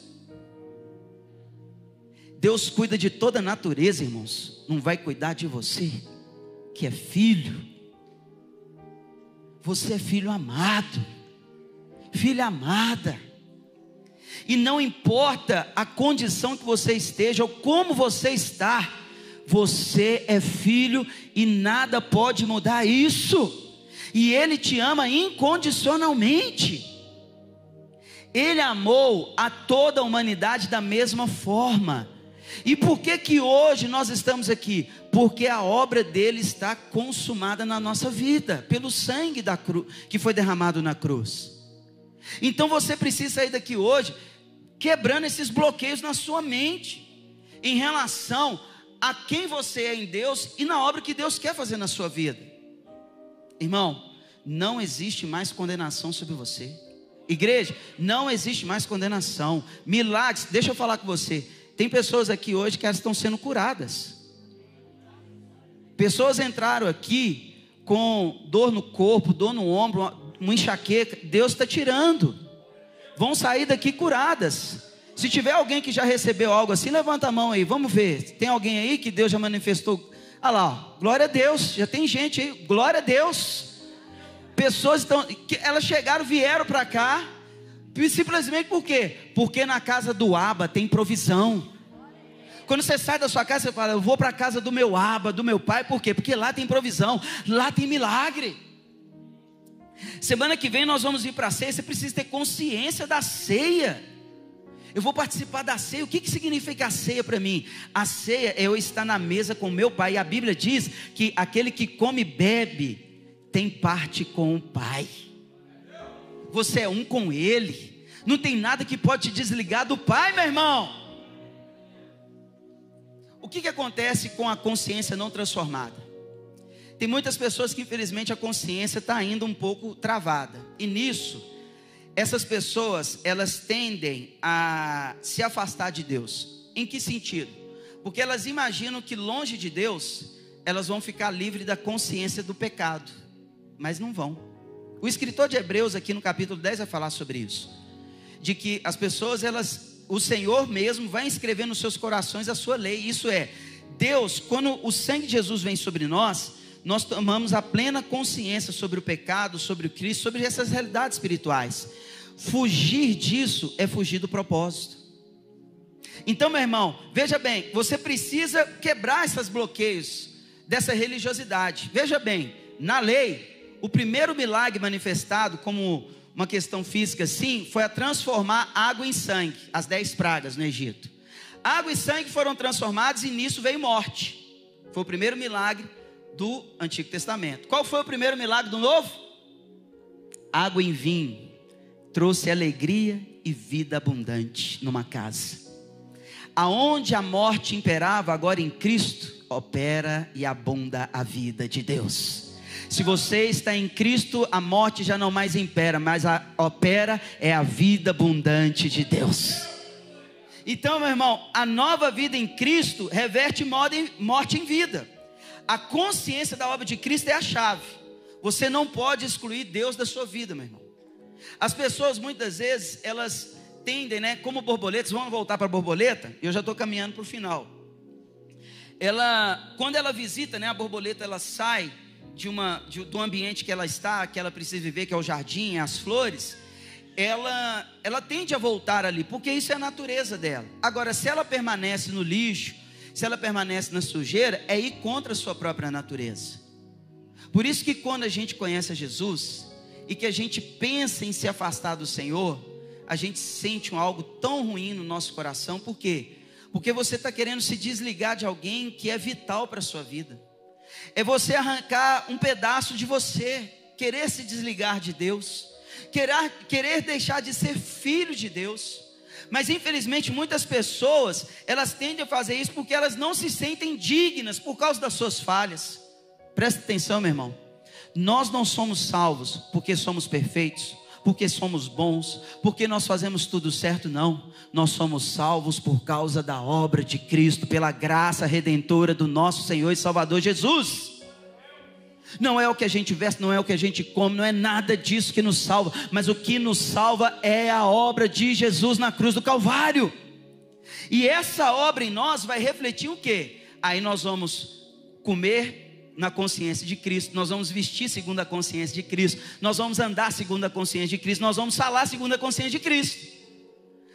Deus cuida de toda a natureza, irmãos. Não vai cuidar de você, que é filho. Você é filho amado, filha amada. E não importa a condição que você esteja ou como você está, você é filho e nada pode mudar isso. E Ele te ama incondicionalmente. Ele amou a toda a humanidade da mesma forma. E por que que hoje nós estamos aqui? Porque a obra dele está consumada na nossa vida, pelo sangue da cruz que foi derramado na cruz. Então você precisa sair daqui hoje quebrando esses bloqueios na sua mente em relação a quem você é em Deus e na obra que Deus quer fazer na sua vida. Irmão, não existe mais condenação sobre você. Igreja, não existe mais condenação. Milagres, deixa eu falar com você. Tem pessoas aqui hoje que elas estão sendo curadas. Pessoas entraram aqui com dor no corpo, dor no ombro, uma enxaqueca. Deus está tirando vão sair daqui curadas. Se tiver alguém que já recebeu algo assim, levanta a mão aí, vamos ver. Tem alguém aí que Deus já manifestou? Ah lá, glória a Deus, já tem gente aí, glória a Deus. Pessoas estão, elas chegaram, vieram para cá, simplesmente por quê? Porque na casa do Aba tem provisão. Quando você sai da sua casa, você fala, eu vou para a casa do meu Aba, do meu pai, por quê? Porque lá tem provisão, lá tem milagre. Semana que vem nós vamos ir para a ceia. Você precisa ter consciência da ceia. Eu vou participar da ceia. O que, que significa a ceia para mim? A ceia é eu estar na mesa com meu pai. E a Bíblia diz que aquele que come e bebe tem parte com o pai. Você é um com ele. Não tem nada que pode te desligar do pai, meu irmão. O que, que acontece com a consciência não transformada? Tem muitas pessoas que infelizmente a consciência está ainda um pouco travada. E nisso, essas pessoas, elas tendem a se afastar de Deus. Em que sentido? Porque elas imaginam que longe de Deus, elas vão ficar livres da consciência do pecado. Mas não vão. O escritor de Hebreus aqui no capítulo 10 vai falar sobre isso. De que as pessoas, elas, o Senhor mesmo vai escrever nos seus corações a sua lei. Isso é, Deus, quando o sangue de Jesus vem sobre nós, nós tomamos a plena consciência sobre o pecado, sobre o Cristo, sobre essas realidades espirituais. Fugir disso é fugir do propósito. Então, meu irmão, veja bem, você precisa quebrar esses bloqueios dessa religiosidade. Veja bem, na lei, o primeiro milagre manifestado como uma questão física, sim, foi a transformar água em sangue, as dez pragas no Egito. Água e sangue foram transformados e nisso veio morte. Foi o primeiro milagre do Antigo Testamento. Qual foi o primeiro milagre do Novo? Água em vinho trouxe alegria e vida abundante numa casa. Aonde a morte imperava, agora em Cristo opera e abunda a vida de Deus. Se você está em Cristo, a morte já não mais impera, mas a opera é a vida abundante de Deus. Então, meu irmão, a nova vida em Cristo reverte morte em vida. A consciência da obra de Cristo é a chave. Você não pode excluir Deus da sua vida, meu irmão. As pessoas muitas vezes elas tendem, né, como borboletas, vamos voltar para a borboleta. Eu já estou caminhando para o final. Ela, quando ela visita, né, a borboleta, ela sai de uma de, do ambiente que ela está, que ela precisa viver, que é o jardim, as flores. Ela, ela tende a voltar ali, porque isso é a natureza dela. Agora, se ela permanece no lixo, se ela permanece na sujeira, é ir contra a sua própria natureza. Por isso que quando a gente conhece a Jesus e que a gente pensa em se afastar do Senhor, a gente sente um algo tão ruim no nosso coração, por quê? Porque você está querendo se desligar de alguém que é vital para a sua vida. É você arrancar um pedaço de você, querer se desligar de Deus, querer, querer deixar de ser filho de Deus. Mas infelizmente muitas pessoas, elas tendem a fazer isso porque elas não se sentem dignas por causa das suas falhas. Presta atenção, meu irmão. Nós não somos salvos porque somos perfeitos, porque somos bons, porque nós fazemos tudo certo, não. Nós somos salvos por causa da obra de Cristo, pela graça redentora do nosso Senhor e Salvador Jesus não é o que a gente veste, não é o que a gente come, não é nada disso que nos salva, mas o que nos salva é a obra de Jesus na cruz do Calvário. E essa obra em nós vai refletir o que? Aí nós vamos comer na consciência de Cristo, nós vamos vestir segundo a consciência de Cristo, nós vamos andar segundo a consciência de Cristo, nós vamos falar segundo a consciência de Cristo.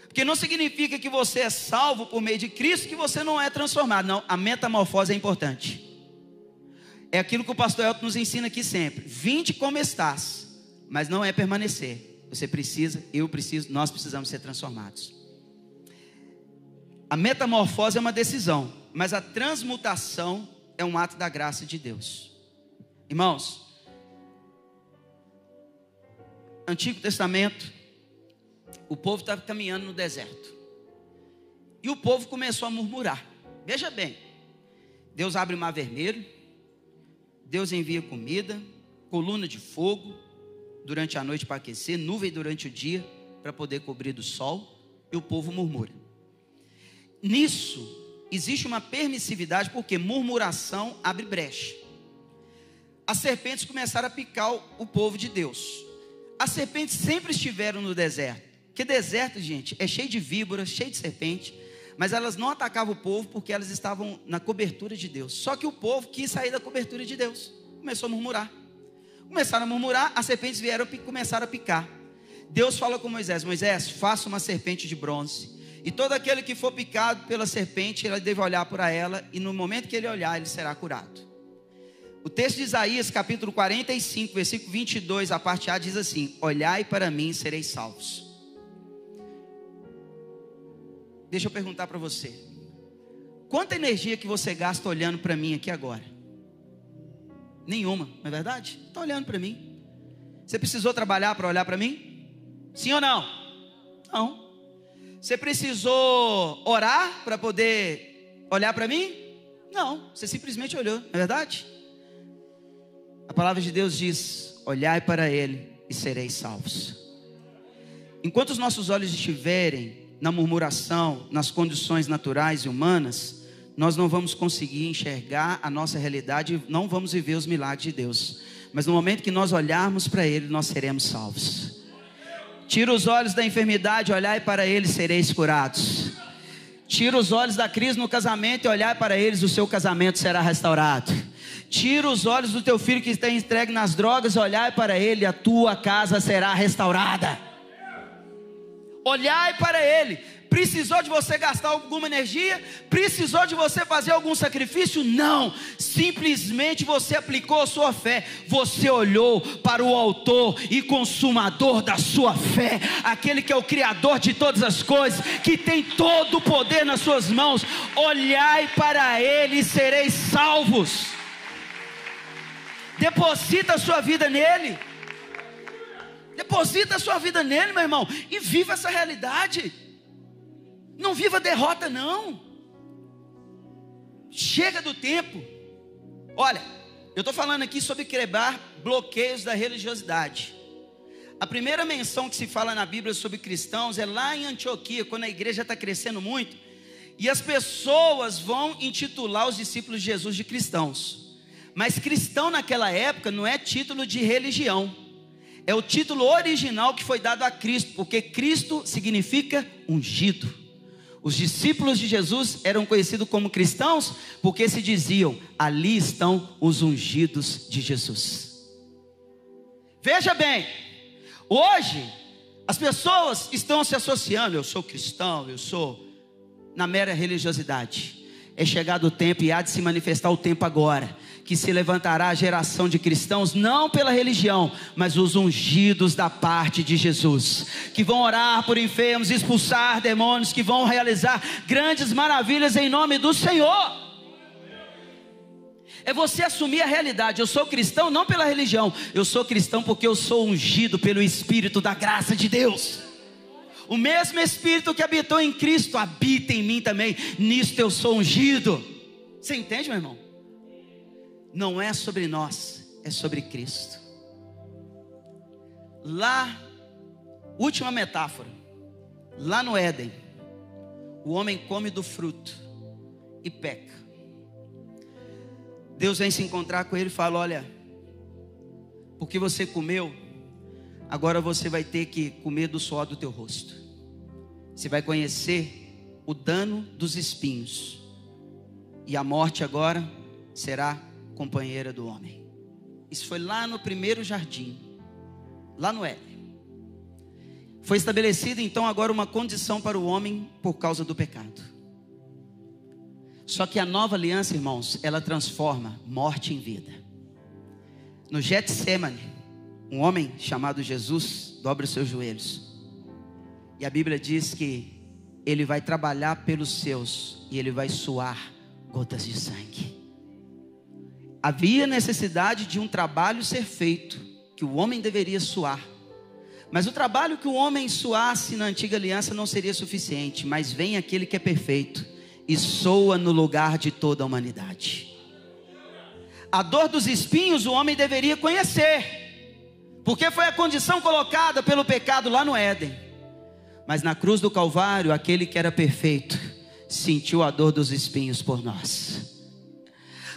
Porque não significa que você é salvo por meio de Cristo que você não é transformado. Não, a metamorfose é importante. É aquilo que o pastor Elton nos ensina aqui sempre. Vinde como estás, mas não é permanecer. Você precisa, eu preciso, nós precisamos ser transformados. A metamorfose é uma decisão, mas a transmutação é um ato da graça de Deus. Irmãos, Antigo Testamento, o povo estava caminhando no deserto. E o povo começou a murmurar. Veja bem, Deus abre o mar vermelho, Deus envia comida, coluna de fogo durante a noite para aquecer, nuvem durante o dia para poder cobrir do sol, e o povo murmura. Nisso existe uma permissividade, porque murmuração abre brecha. As serpentes começaram a picar o povo de Deus. As serpentes sempre estiveram no deserto. Que deserto, gente, é cheio de víboras, cheio de serpente. Mas elas não atacavam o povo porque elas estavam na cobertura de Deus. Só que o povo quis sair da cobertura de Deus. Começou a murmurar. Começaram a murmurar, as serpentes vieram e começaram a picar. Deus falou com Moisés: Moisés, faça uma serpente de bronze. E todo aquele que for picado pela serpente, ele deve olhar para ela, e no momento que ele olhar, ele será curado. O texto de Isaías, capítulo 45, versículo 22, a parte A diz assim: Olhai para mim, sereis salvos. Deixa eu perguntar para você: quanta energia que você gasta olhando para mim aqui agora? Nenhuma, não é verdade? Está olhando para mim. Você precisou trabalhar para olhar para mim? Sim ou não? Não. Você precisou orar para poder olhar para mim? Não, você simplesmente olhou, não é verdade? A palavra de Deus diz: Olhai para Ele e sereis salvos. Enquanto os nossos olhos estiverem na murmuração, nas condições naturais e humanas, nós não vamos conseguir enxergar a nossa realidade, não vamos viver os milagres de Deus. Mas no momento que nós olharmos para Ele, nós seremos salvos. Tira os olhos da enfermidade, olhai para Ele, sereis curados. Tira os olhos da crise no casamento e olhai para eles, o seu casamento será restaurado. Tira os olhos do teu filho que está entregue nas drogas, olhai para ele, a tua casa será restaurada. Olhai para ele. Precisou de você gastar alguma energia? Precisou de você fazer algum sacrifício? Não. Simplesmente você aplicou a sua fé. Você olhou para o autor e consumador da sua fé, aquele que é o criador de todas as coisas, que tem todo o poder nas suas mãos. Olhai para ele e sereis salvos. Deposita a sua vida nele. Deposita a sua vida nele, meu irmão, e viva essa realidade. Não viva derrota, não. Chega do tempo. Olha, eu estou falando aqui sobre quebrar bloqueios da religiosidade. A primeira menção que se fala na Bíblia sobre cristãos é lá em Antioquia, quando a igreja está crescendo muito, e as pessoas vão intitular os discípulos de Jesus de cristãos. Mas cristão naquela época não é título de religião. É o título original que foi dado a Cristo, porque Cristo significa ungido. Os discípulos de Jesus eram conhecidos como cristãos porque se diziam: ali estão os ungidos de Jesus. Veja bem, hoje as pessoas estão se associando, eu sou cristão, eu sou na mera religiosidade. É chegado o tempo e há de se manifestar o tempo agora que se levantará a geração de cristãos, não pela religião, mas os ungidos da parte de Jesus, que vão orar por enfermos, expulsar demônios, que vão realizar grandes maravilhas em nome do Senhor. É você assumir a realidade. Eu sou cristão não pela religião, eu sou cristão porque eu sou ungido pelo Espírito da graça de Deus. O mesmo Espírito que habitou em Cristo habita em mim também. Nisto eu sou ungido. Você entende, meu irmão? Não é sobre nós, é sobre Cristo. Lá, última metáfora, lá no Éden, o homem come do fruto e peca. Deus vem se encontrar com ele e fala: Olha, porque você comeu, agora você vai ter que comer do suor do teu rosto. Você vai conhecer o dano dos espinhos, e a morte agora será companheira do homem. Isso foi lá no primeiro jardim, lá no Éden. Foi estabelecida então agora uma condição para o homem por causa do pecado. Só que a nova aliança, irmãos, ela transforma morte em vida. No Getsemane, um homem chamado Jesus dobra os seus joelhos. E a Bíblia diz que ele vai trabalhar pelos seus e ele vai suar gotas de sangue. Havia necessidade de um trabalho ser feito, que o homem deveria suar. Mas o trabalho que o homem suasse na antiga aliança não seria suficiente, mas vem aquele que é perfeito e soa no lugar de toda a humanidade. A dor dos espinhos o homem deveria conhecer, porque foi a condição colocada pelo pecado lá no Éden. Mas na cruz do Calvário, aquele que era perfeito sentiu a dor dos espinhos por nós.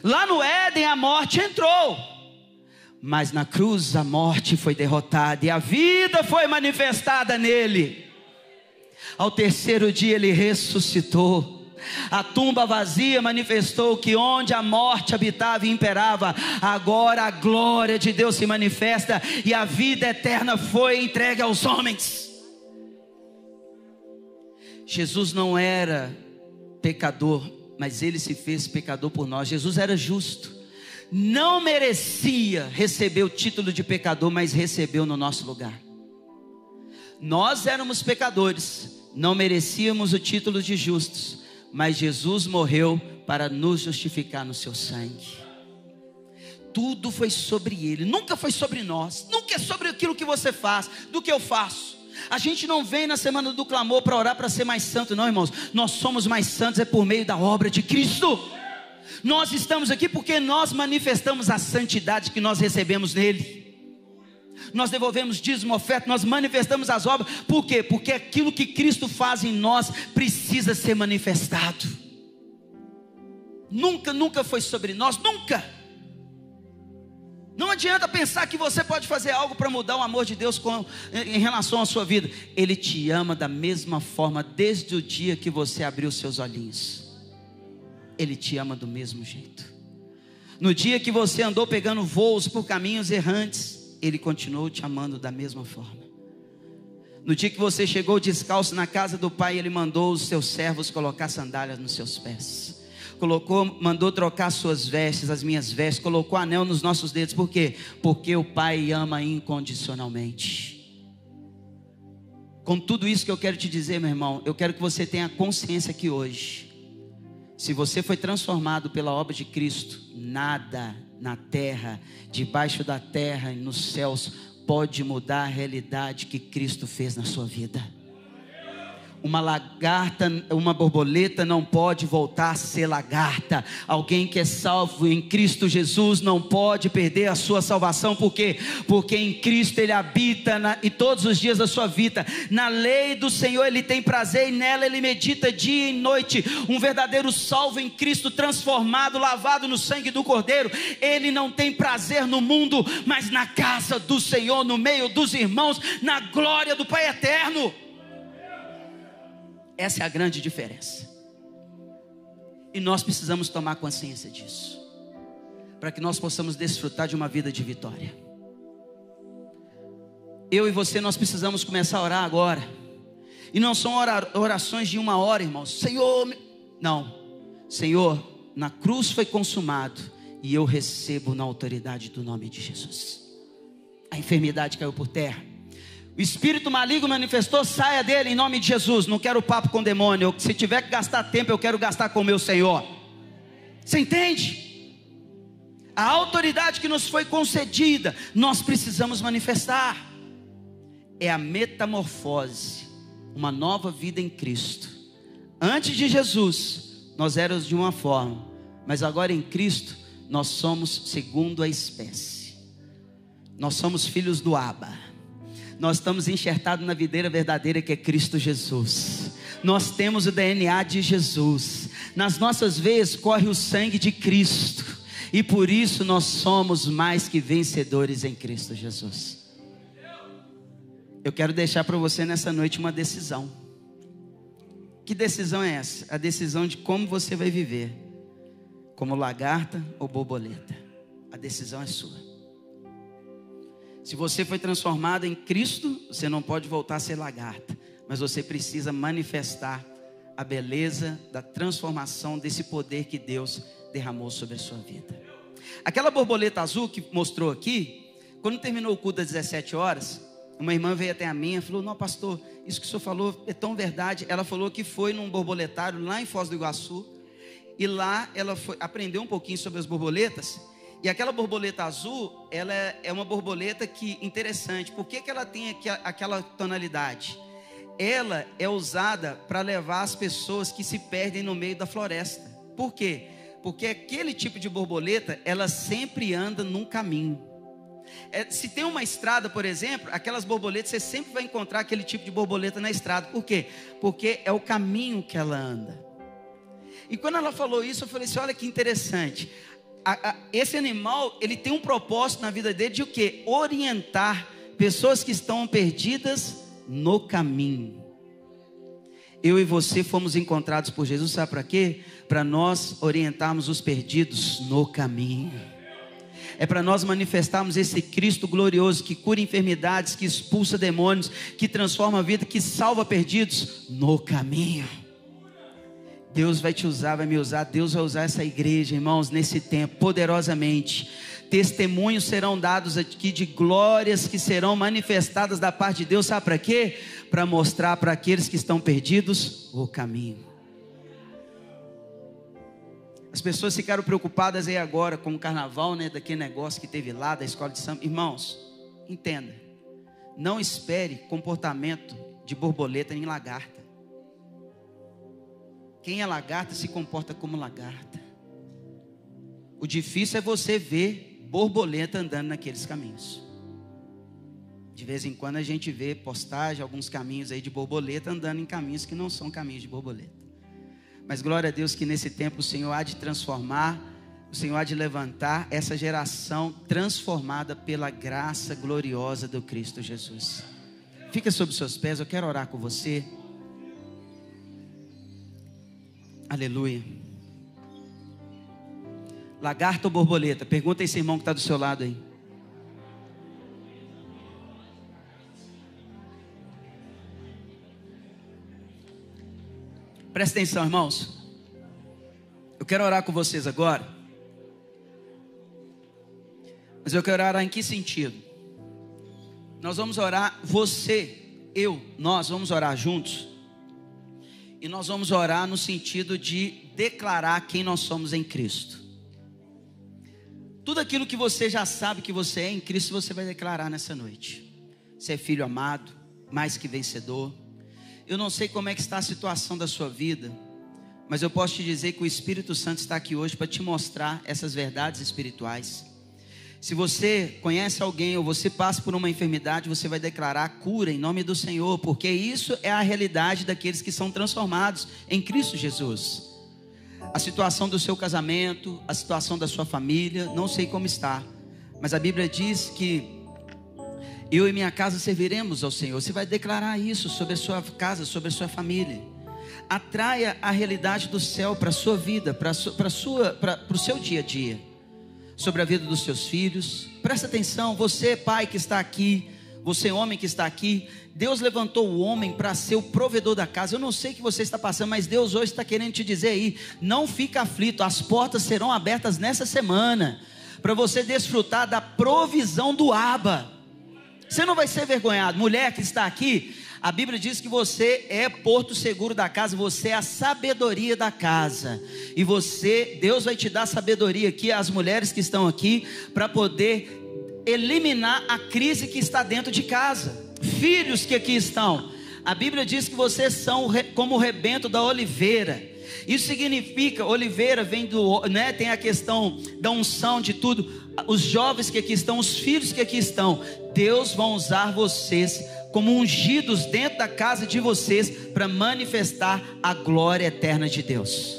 Lá no Éden a morte entrou, mas na cruz a morte foi derrotada e a vida foi manifestada nele. Ao terceiro dia ele ressuscitou. A tumba vazia manifestou que onde a morte habitava e imperava, agora a glória de Deus se manifesta e a vida eterna foi entregue aos homens. Jesus não era pecador, mas ele se fez pecador por nós. Jesus era justo, não merecia receber o título de pecador, mas recebeu no nosso lugar. Nós éramos pecadores, não merecíamos o título de justos, mas Jesus morreu para nos justificar no seu sangue. Tudo foi sobre ele, nunca foi sobre nós, nunca é sobre aquilo que você faz, do que eu faço. A gente não vem na semana do clamor para orar para ser mais santo, não, irmãos. Nós somos mais santos é por meio da obra de Cristo. Nós estamos aqui porque nós manifestamos a santidade que nós recebemos nele. Nós devolvemos dízimo, oferta, nós manifestamos as obras. Por quê? Porque aquilo que Cristo faz em nós precisa ser manifestado. Nunca, nunca foi sobre nós, nunca. Não adianta pensar que você pode fazer algo para mudar o amor de Deus com, em relação à sua vida. Ele te ama da mesma forma desde o dia que você abriu seus olhinhos. Ele te ama do mesmo jeito. No dia que você andou pegando voos por caminhos errantes, Ele continuou te amando da mesma forma. No dia que você chegou descalço na casa do Pai, Ele mandou os seus servos colocar sandálias nos seus pés colocou, mandou trocar suas vestes, as minhas vestes, colocou anel nos nossos dedos, por quê? Porque o Pai ama incondicionalmente. Com tudo isso que eu quero te dizer, meu irmão, eu quero que você tenha consciência que hoje, se você foi transformado pela obra de Cristo, nada na terra, debaixo da terra e nos céus pode mudar a realidade que Cristo fez na sua vida. Uma lagarta, uma borboleta não pode voltar a ser lagarta. Alguém que é salvo em Cristo Jesus não pode perder a sua salvação, por quê? Porque em Cristo ele habita na, e todos os dias da sua vida. Na lei do Senhor ele tem prazer e nela ele medita dia e noite. Um verdadeiro salvo em Cristo, transformado, lavado no sangue do Cordeiro. Ele não tem prazer no mundo, mas na casa do Senhor, no meio dos irmãos, na glória do Pai eterno. Essa é a grande diferença. E nós precisamos tomar consciência disso, para que nós possamos desfrutar de uma vida de vitória. Eu e você, nós precisamos começar a orar agora. E não são orações de uma hora, irmãos. Senhor, não. Senhor, na cruz foi consumado e eu recebo na autoridade do nome de Jesus. A enfermidade caiu por terra. O espírito maligno manifestou, saia dele em nome de Jesus. Não quero papo com demônio. Se tiver que gastar tempo, eu quero gastar com o meu Senhor. Você entende? A autoridade que nos foi concedida, nós precisamos manifestar. É a metamorfose, uma nova vida em Cristo. Antes de Jesus, nós éramos de uma forma, mas agora em Cristo, nós somos segundo a espécie. Nós somos filhos do Abba nós estamos enxertados na videira verdadeira que é Cristo Jesus. Nós temos o DNA de Jesus. Nas nossas veias corre o sangue de Cristo. E por isso nós somos mais que vencedores em Cristo Jesus. Eu quero deixar para você nessa noite uma decisão. Que decisão é essa? A decisão de como você vai viver. Como lagarta ou borboleta. A decisão é sua. Se você foi transformado em Cristo, você não pode voltar a ser lagarta, mas você precisa manifestar a beleza da transformação desse poder que Deus derramou sobre a sua vida. Aquela borboleta azul que mostrou aqui, quando terminou o culto às 17 horas, uma irmã veio até a mim e falou: Não, pastor, isso que o senhor falou é tão verdade. Ela falou que foi num borboletário lá em Foz do Iguaçu, e lá ela foi, aprendeu um pouquinho sobre as borboletas. E aquela borboleta azul, ela é, é uma borboleta que interessante. Por que, que ela tem aquela tonalidade? Ela é usada para levar as pessoas que se perdem no meio da floresta. Por quê? Porque aquele tipo de borboleta, ela sempre anda num caminho. É, se tem uma estrada, por exemplo, aquelas borboletas, você sempre vai encontrar aquele tipo de borboleta na estrada. Por quê? Porque é o caminho que ela anda. E quando ela falou isso, eu falei assim: olha que interessante. A, a, esse animal, ele tem um propósito na vida dele de o quê? Orientar pessoas que estão perdidas no caminho. Eu e você fomos encontrados por Jesus, sabe para quê? Para nós orientarmos os perdidos no caminho é para nós manifestarmos esse Cristo glorioso que cura enfermidades, que expulsa demônios, que transforma a vida, que salva perdidos no caminho. Deus vai te usar, vai me usar, Deus vai usar essa igreja, irmãos, nesse tempo, poderosamente. Testemunhos serão dados aqui de glórias que serão manifestadas da parte de Deus, sabe para quê? Para mostrar para aqueles que estão perdidos o caminho. As pessoas ficaram preocupadas aí agora com o carnaval, né? Daquele negócio que teve lá, da escola de samba. Irmãos, entenda. Não espere comportamento de borboleta nem lagarta. Quem é lagarta se comporta como lagarta. O difícil é você ver borboleta andando naqueles caminhos. De vez em quando a gente vê postagem, alguns caminhos aí de borboleta andando em caminhos que não são caminhos de borboleta. Mas glória a Deus que nesse tempo o Senhor há de transformar, o Senhor há de levantar essa geração transformada pela graça gloriosa do Cristo Jesus. Fica sobre os seus pés, eu quero orar com você. Aleluia. Lagarto ou borboleta? Pergunta esse irmão que está do seu lado aí. Presta atenção, irmãos. Eu quero orar com vocês agora. Mas eu quero orar em que sentido? Nós vamos orar, você, eu, nós vamos orar juntos. E nós vamos orar no sentido de declarar quem nós somos em Cristo. Tudo aquilo que você já sabe que você é em Cristo, você vai declarar nessa noite. Você é filho amado, mais que vencedor eu não sei como é que está a situação da sua vida, mas eu posso te dizer que o Espírito Santo está aqui hoje para te mostrar essas verdades espirituais. Se você conhece alguém ou você passa por uma enfermidade, você vai declarar cura em nome do Senhor, porque isso é a realidade daqueles que são transformados em Cristo Jesus. A situação do seu casamento, a situação da sua família, não sei como está, mas a Bíblia diz que eu e minha casa serviremos ao Senhor. Você vai declarar isso sobre a sua casa, sobre a sua família. Atraia a realidade do céu para a sua vida, para, o seu dia a dia. Sobre a vida dos seus filhos. Presta atenção, você pai que está aqui, você homem que está aqui. Deus levantou o homem para ser o provedor da casa. Eu não sei o que você está passando, mas Deus hoje está querendo te dizer aí: não fica aflito, as portas serão abertas nessa semana para você desfrutar da provisão do Aba. Você não vai ser vergonhado. Mulher que está aqui, a Bíblia diz que você é porto seguro da casa, você é a sabedoria da casa. E você, Deus vai te dar sabedoria aqui, as mulheres que estão aqui, para poder eliminar a crise que está dentro de casa. Filhos que aqui estão, a Bíblia diz que vocês são como o rebento da oliveira. Isso significa, oliveira vem do, né, tem a questão da unção de tudo. Os jovens que aqui estão, os filhos que aqui estão, Deus vai usar vocês como ungidos dentro da casa de vocês para manifestar a glória eterna de Deus.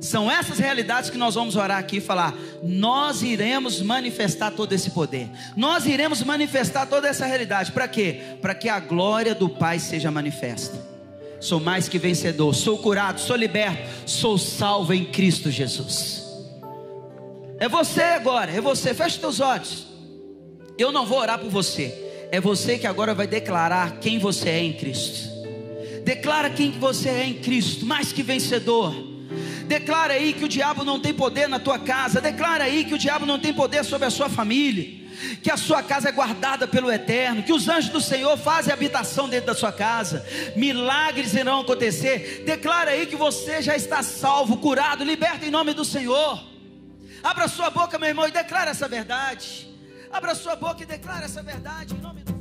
São essas realidades que nós vamos orar aqui e falar. Nós iremos manifestar todo esse poder. Nós iremos manifestar toda essa realidade. Para quê? Para que a glória do Pai seja manifesta sou mais que vencedor, sou curado, sou liberto, sou salvo em Cristo Jesus. É você agora, é você, feche teus olhos. Eu não vou orar por você. É você que agora vai declarar quem você é em Cristo. Declara quem você é em Cristo, mais que vencedor. Declara aí que o diabo não tem poder na tua casa. Declara aí que o diabo não tem poder sobre a sua família. Que a sua casa é guardada pelo eterno. Que os anjos do Senhor fazem habitação dentro da sua casa. Milagres irão acontecer. Declara aí que você já está salvo, curado, liberto em nome do Senhor. Abra sua boca, meu irmão, e declara essa verdade. Abra sua boca e declara essa verdade em nome do